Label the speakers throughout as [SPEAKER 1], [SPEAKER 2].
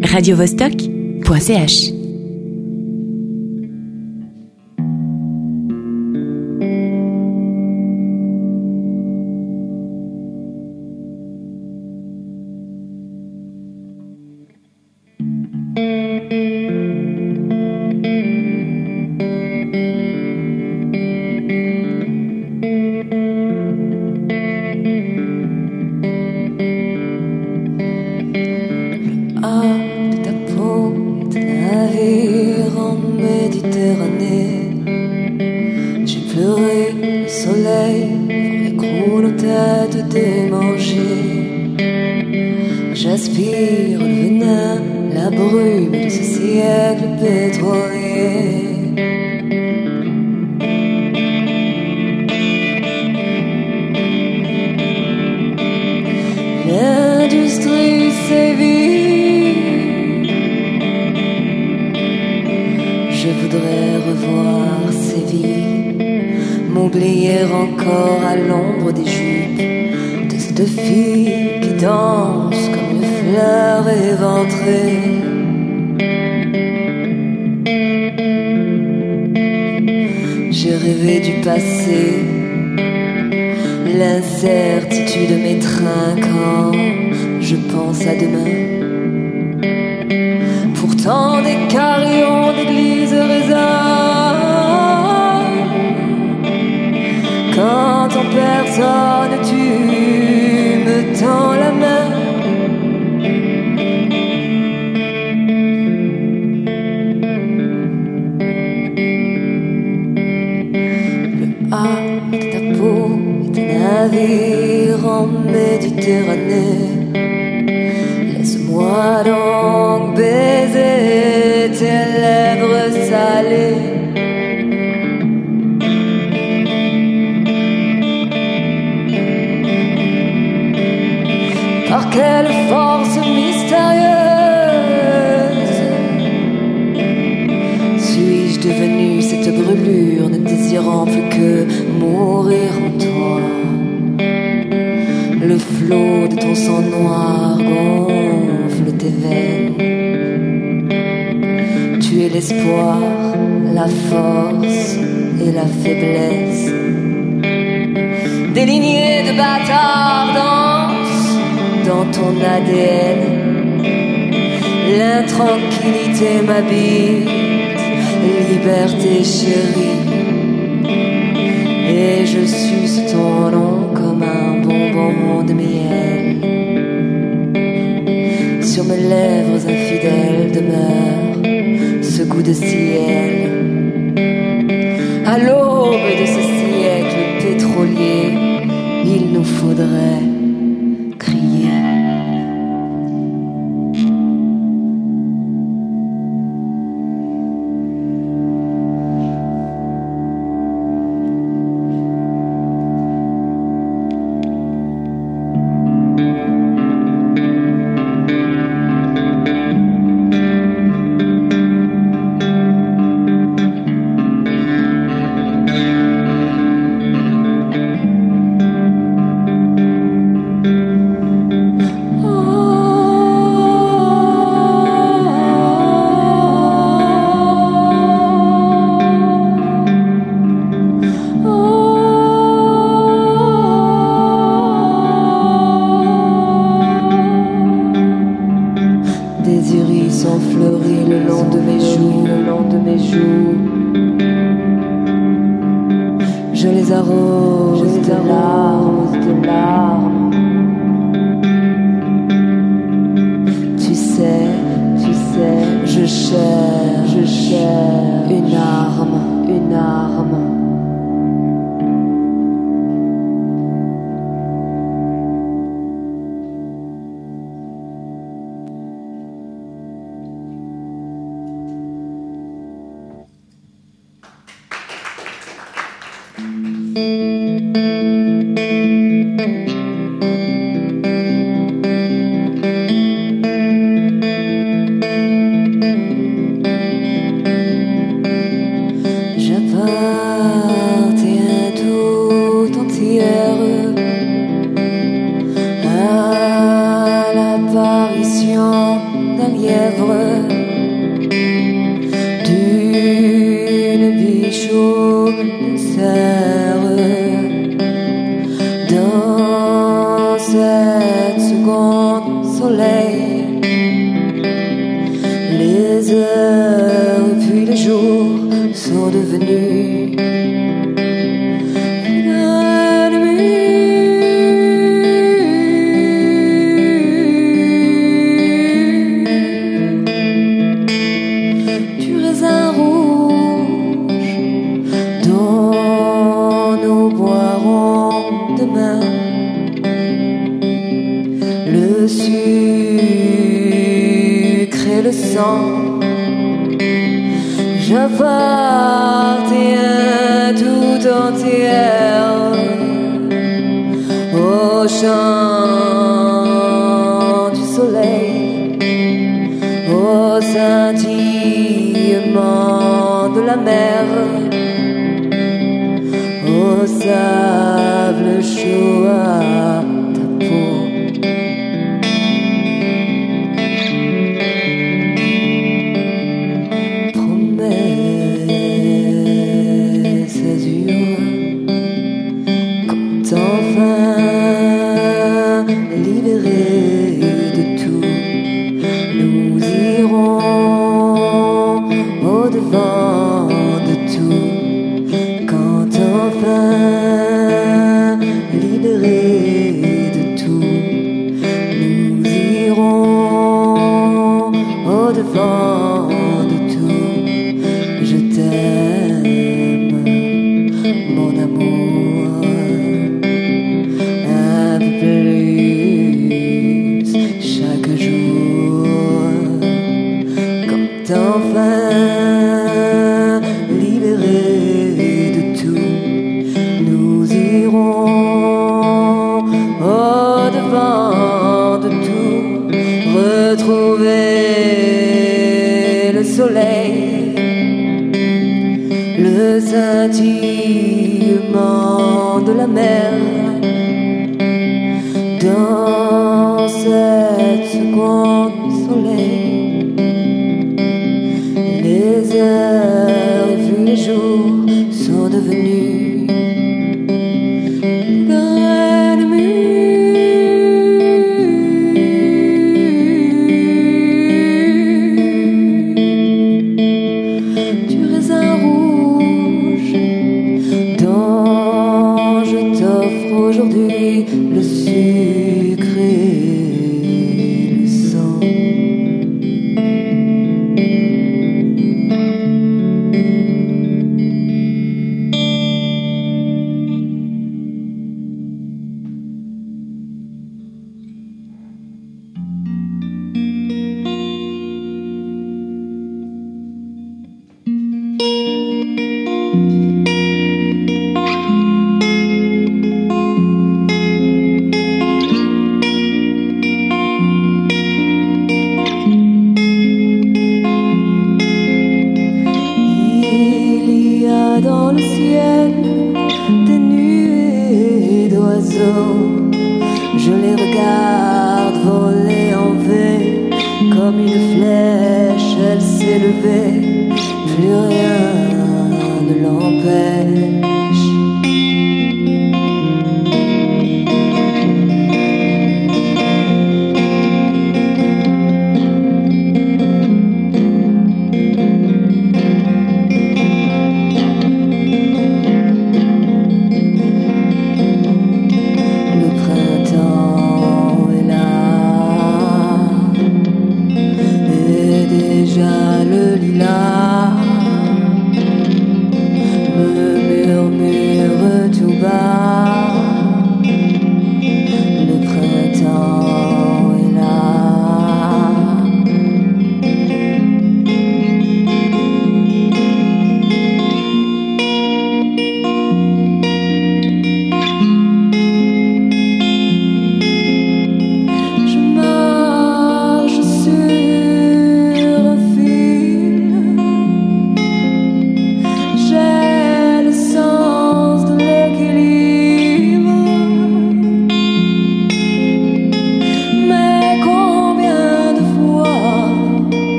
[SPEAKER 1] radiovostok.ch encore à l'ombre des jupes de cette fille qui danse comme une fleur éventrée. J'ai rêvé du passé, l'incertitude m'étreint je pense à demain. Pourtant des cas personne, tu me tends la main. Le A de ta peau est un navire en Méditerranée. Laisse-moi dans quelle force mystérieuse. Suis-je devenue cette brûlure ne désirant plus que mourir en toi? Le flot de ton sang noir gonfle tes veines. Tu es l'espoir, la force et la faiblesse. Déligné de bâtards dans dans ton ADN. L'intranquillité m'habite, liberté chérie. Et je suce ton nom comme un bonbon de miel. Sur mes lèvres infidèles demeure ce goût de ciel. À l'aube de ce siècle pétrolier, il nous faudrait d'un lièvre. Les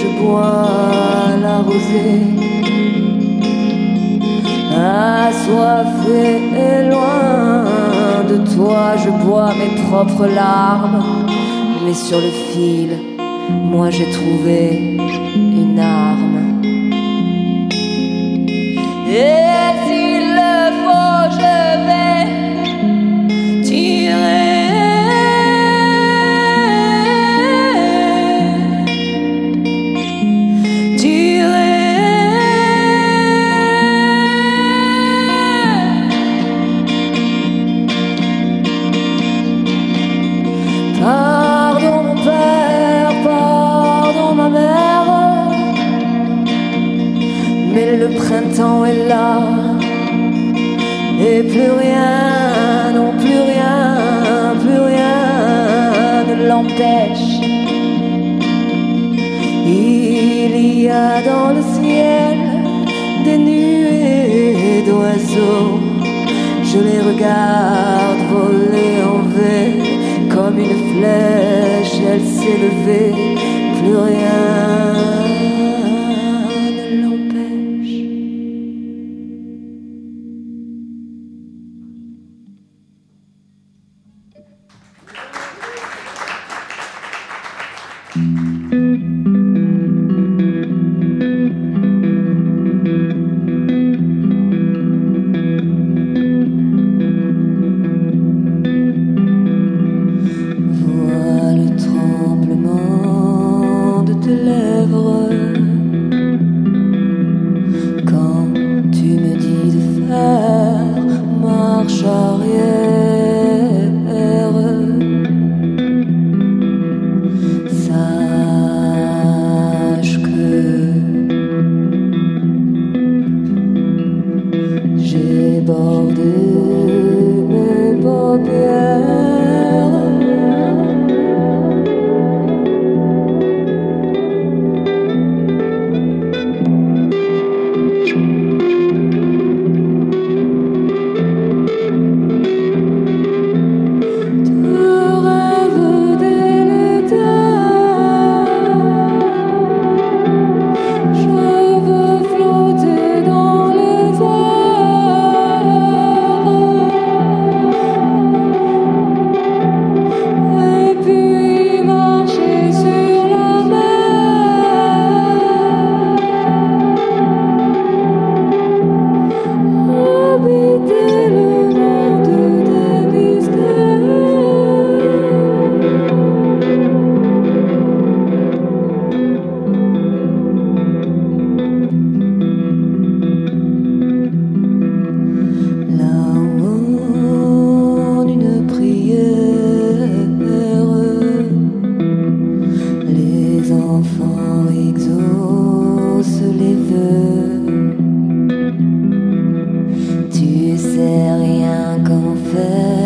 [SPEAKER 1] Je bois la rosée assoiffé et loin de toi, je bois mes propres larmes. Mais sur le fil, moi j'ai trouvé plus rien, non plus rien, plus rien ne l'empêche. Il y a dans le ciel des nuées d'oiseaux. Je les regarde voler en V comme une flèche, elle s'est levée, plus rien sais rien qu'en faire.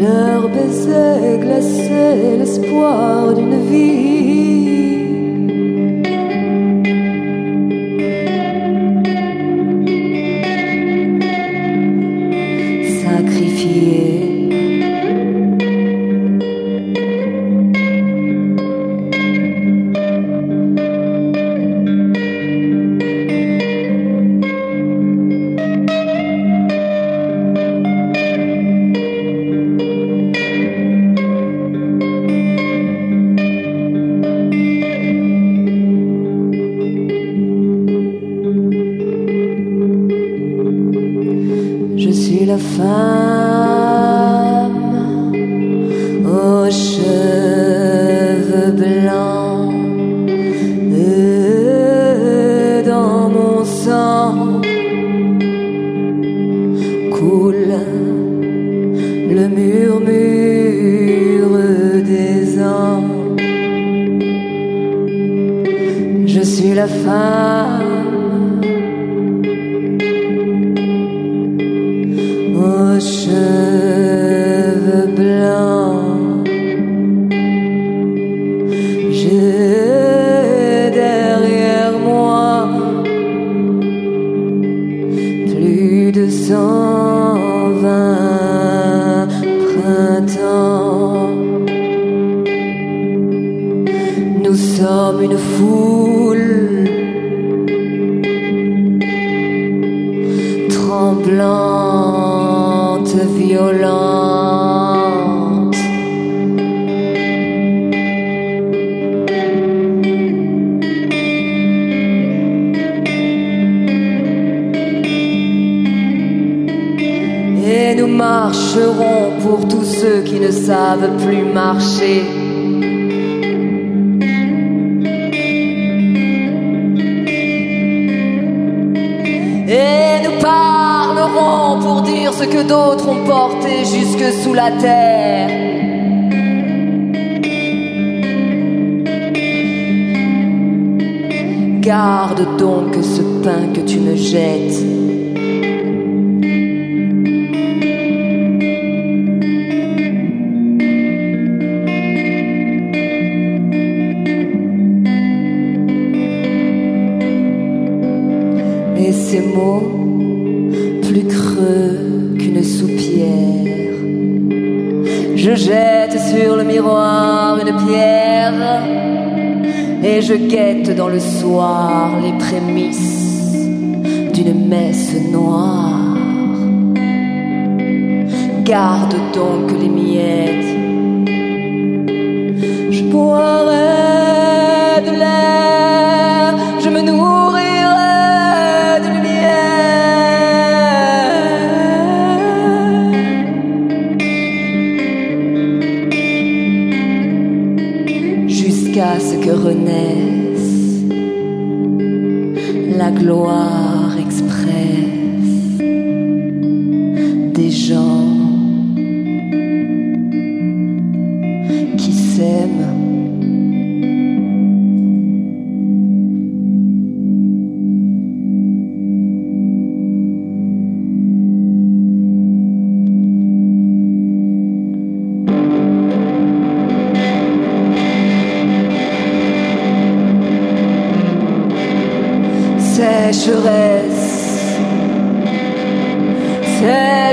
[SPEAKER 1] Leur baiser glacé l'espoir d'une vie. Violente. Et nous marcherons pour tous ceux qui ne savent plus marcher. Que d'autres ont porté jusque sous la terre. Garde donc ce pain que tu me jettes. Et ces mots Je jette sur le miroir une pierre et je guette dans le soir les prémices d'une messe noire. Garde donc les miettes. Ce que renaisse la gloire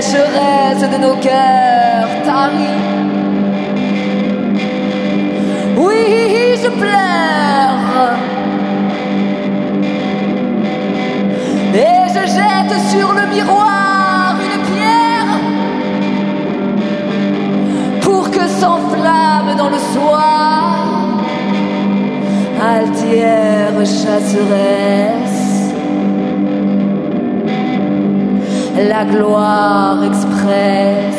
[SPEAKER 1] Sécheresse de nos cœurs taris. Oui, je pleure. Et je jette sur le miroir une pierre pour que s'enflamme dans le soir altière chasseresse la gloire express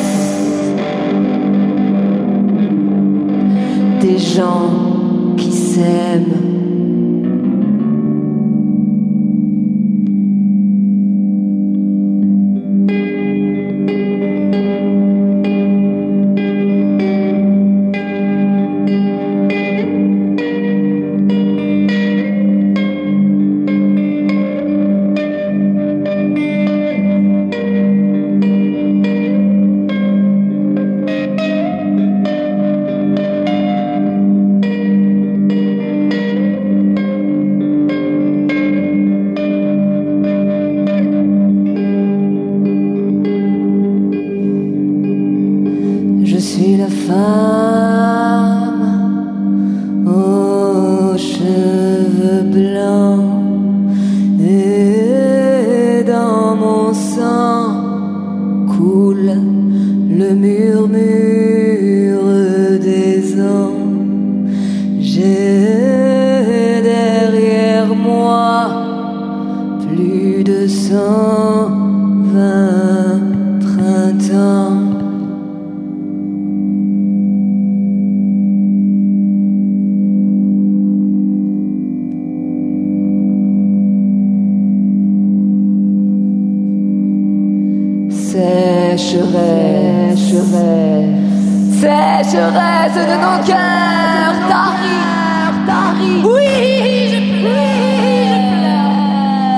[SPEAKER 1] des gens qui s'aiment. sécheresse, sécheresse de nos cœurs, t'arrives, Oui, je pleure,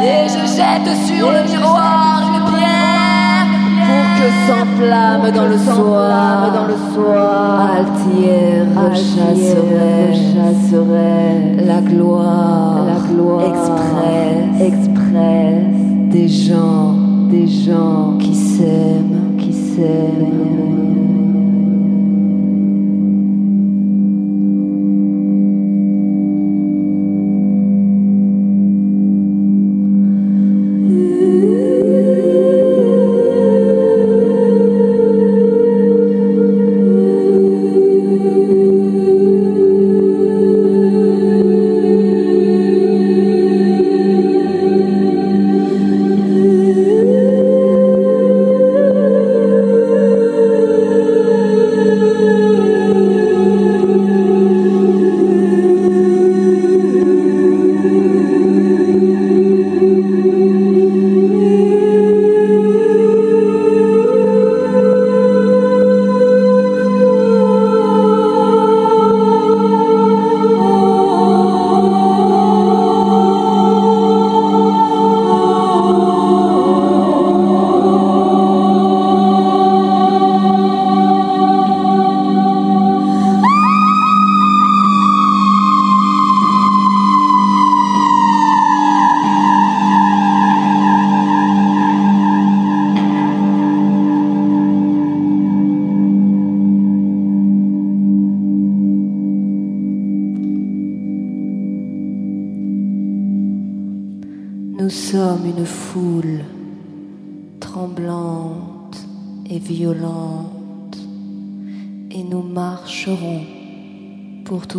[SPEAKER 1] et je jette sur le miroir une pierre pour que s'enflamme dans le soir, dans le soir, altière rechasserait, chasserait la gloire, la gloire, express, express des gens des gens qui s'aiment, qui s'aiment.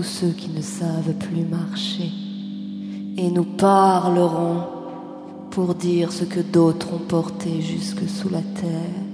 [SPEAKER 1] Ceux qui ne savent plus marcher. Et nous parlerons pour dire ce que d'autres ont porté jusque sous la terre.